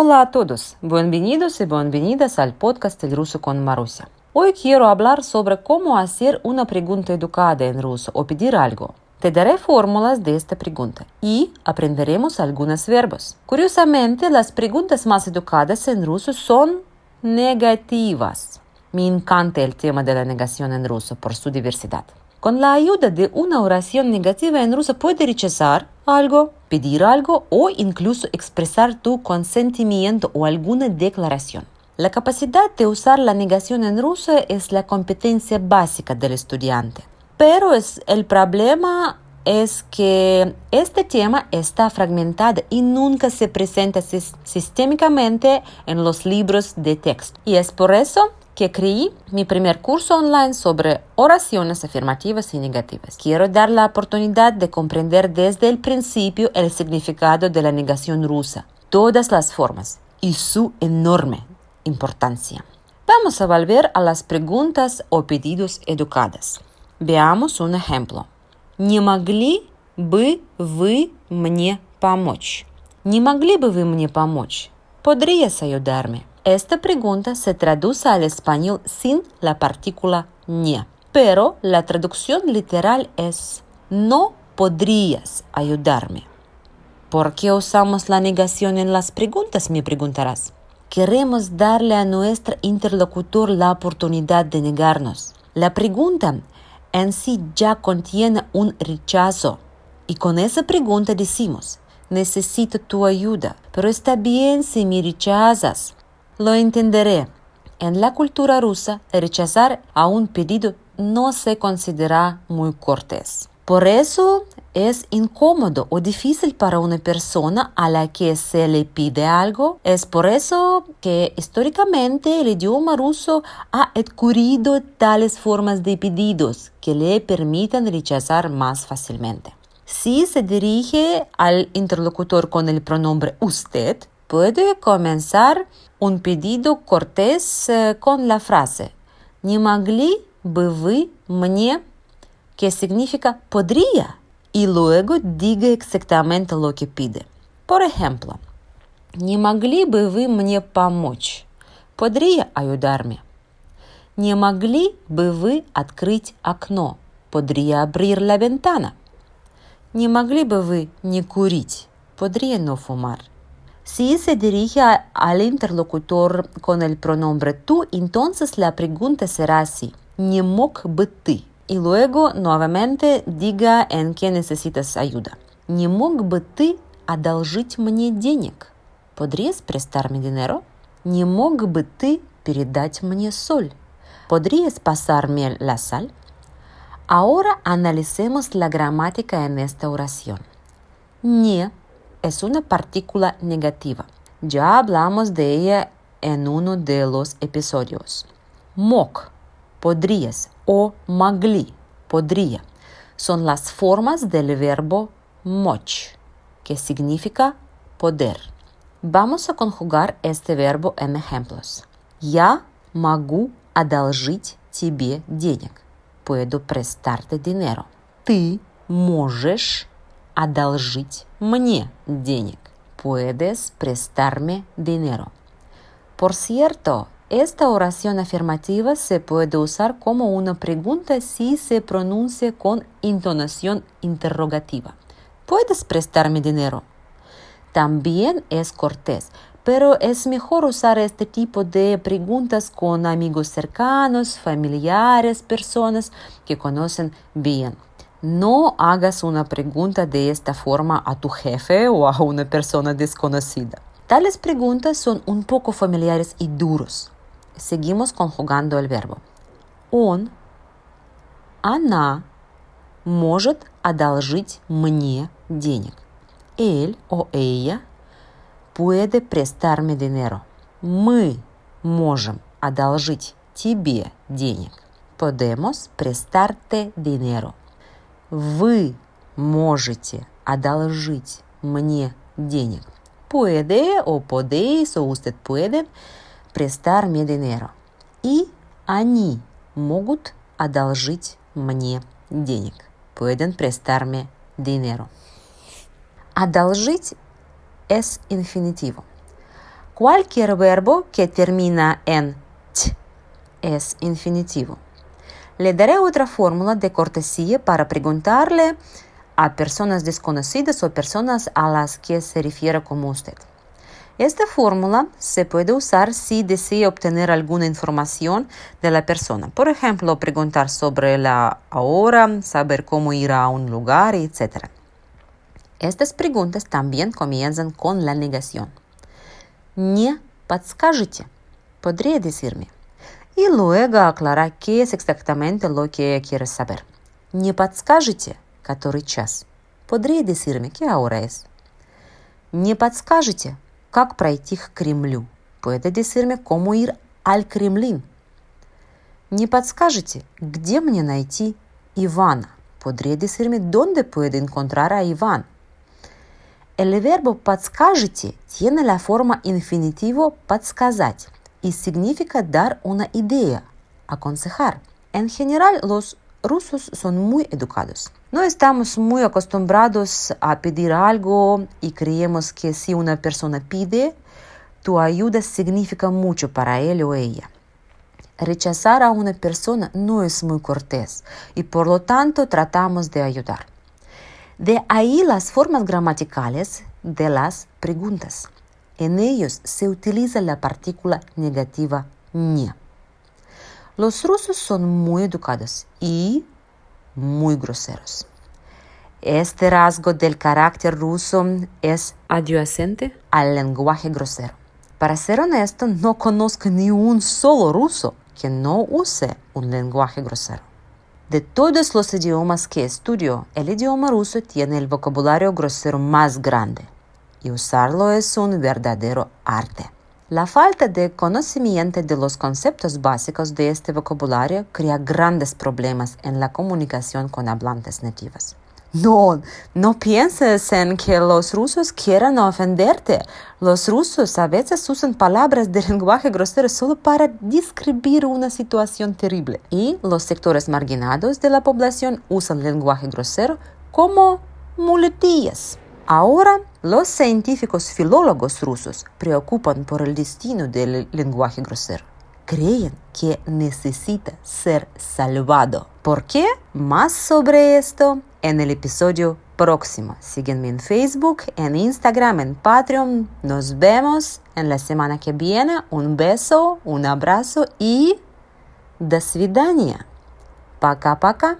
Hola a todos, bienvenidos y bienvenidas al podcast El ruso con Marusia. Hoy quiero hablar sobre cómo hacer una pregunta educada en ruso o pedir algo. Te daré fórmulas de esta pregunta y aprenderemos algunos verbos. Curiosamente, las preguntas más educadas en ruso son negativas. Me encanta el tema de la negación en ruso por su diversidad. Con la ayuda de una oración negativa en ruso puedes rechazar algo, pedir algo o incluso expresar tu consentimiento o alguna declaración. La capacidad de usar la negación en ruso es la competencia básica del estudiante. Pero es, el problema es que este tema está fragmentado y nunca se presenta sistémicamente en los libros de texto. Y es por eso que creí mi primer curso online sobre oraciones afirmativas y negativas. Quiero dar la oportunidad de comprender desde el principio el significado de la negación rusa, todas las formas y su enorme importancia. Vamos a volver a las preguntas o pedidos educadas. Veamos un ejemplo. Не могли бы вы мне помочь? Не могли бы вы мне помочь? ¿Podrías ayudarme? Esta pregunta se traduce al español sin la partícula не, pero la traducción literal es no podrías ayudarme. ¿Por qué usamos la negación en las preguntas? Me preguntarás. Queremos darle a nuestro interlocutor la oportunidad de negarnos. La pregunta en sí ya contiene un rechazo y con esa pregunta decimos, necesito tu ayuda, pero está bien si me rechazas. Lo entenderé. En la cultura rusa, rechazar a un pedido no se considera muy cortés. Por eso es incómodo o difícil para una persona a la que se le pide algo. Es por eso que históricamente el idioma ruso ha adquirido tales formas de pedidos que le permitan rechazar más fácilmente. Si se dirige al interlocutor con el pronombre usted, puede comenzar un pedido cortés eh, con la frase «Не могли бы вы мне?» que significa «podría» y luego diga exactamente lo que pide. Por ejemplo, «Не могли бы вы мне помочь?» «Podría ayudarme?» «Не могли бы вы открыть окно?» «Podría abrir la ventana?» «Не могли бы вы не курить?» «Podría no fumar?» Si se dirige al interlocutor con el pronombre tú, entonces la pregunta será así. Не мог бы ты? Y luego nuevamente diga en qué necesitas ayuda. Не мог бы ты одолжить мне денег? ¿Podrías prestarme dinero? Не мог бы ты передать мне соль? ¿Podrías pasarme la sal? Ahora analicemos la gramática en esta oración. Не es una partícula negativa. Ya hablamos de ella en uno de los episodios. Mok, podrías, o magli, podría, son las formas del verbo moch, que significa poder. Vamos a conjugar este verbo en ejemplos. Я могу одолжить тебе денег. Puedo prestarte dinero. Ты можешь одолжить мне денег. Puedes prestarme dinero. Por cierto, esta oración afirmativa se puede usar como una pregunta si se pronuncia con intonación interrogativa. ¿Puedes prestarme dinero? También es cortés, pero es mejor usar este tipo de preguntas con amigos cercanos, familiares, personas que conocen bien. No hagas una pregunta de esta forma a tu jefe o a una persona desconocida. Tales preguntas son un poco familiares y duros. Seguimos conjugando el verbo. Он, она может одолжить мне денег. Él o ella puede prestarme dinero. Мы можем одолжить тебе денег. Podemos prestarte dinero. Вы можете одолжить мне денег. Puede o podéis o usted puede prestarme dinero. И они могут одолжить мне денег. Pueden prestarme dinero. Одолжить es infinitivo. Cualquier verbo que termina en t es infinitivo. Le daré otra fórmula de cortesía para preguntarle a personas desconocidas o personas a las que se refiere como usted. Esta fórmula se puede usar si desea obtener alguna información de la persona. Por ejemplo, preguntar sobre la hora, saber cómo ir a un lugar, etc. Estas preguntas también comienzan con la negación. Не подскажете? Podría decirme. Qué es exactamente lo que quieres saber. Не подскажете, который час? Podría decirme qué hora es. Не подскажете, как пройти к Кремлю? Puede decirme cómo ir al Kremlin. Не подскажете, где мне найти Ивана? Podría decirme dónde puedo encontrar a Iván. El verbo подскажете tiene la forma infinitivo подсказать y significa dar una idea, aconsejar. En general, los rusos son muy educados. No estamos muy acostumbrados a pedir algo y creemos que si una persona pide, tu ayuda significa mucho para él o ella. Rechazar a una persona no es muy cortés y por lo tanto tratamos de ayudar. De ahí las formas gramaticales de las preguntas. En ellos se utiliza la partícula negativa не. Los rusos son muy educados y muy groseros. Este rasgo del carácter ruso es adyacente al lenguaje grosero. Para ser honesto, no conozco ni un solo ruso que no use un lenguaje grosero. De todos los idiomas que estudio, el idioma ruso tiene el vocabulario grosero más grande y usarlo es un verdadero arte. La falta de conocimiento de los conceptos básicos de este vocabulario crea grandes problemas en la comunicación con hablantes nativos. No, no pienses en que los rusos quieran ofenderte. Los rusos a veces usan palabras de lenguaje grosero solo para describir una situación terrible. Y los sectores marginados de la población usan lenguaje grosero como muletillas. Ahora, los científicos filólogos rusos preocupan por el destino del lenguaje grosero. Creen que necesita ser salvado. ¿Por qué? Más sobre esto en el episodio próximo. Sígueme en Facebook, en Instagram, en Patreon. Nos vemos en la semana que viene. Un beso, un abrazo y до свидания. Пока-пока.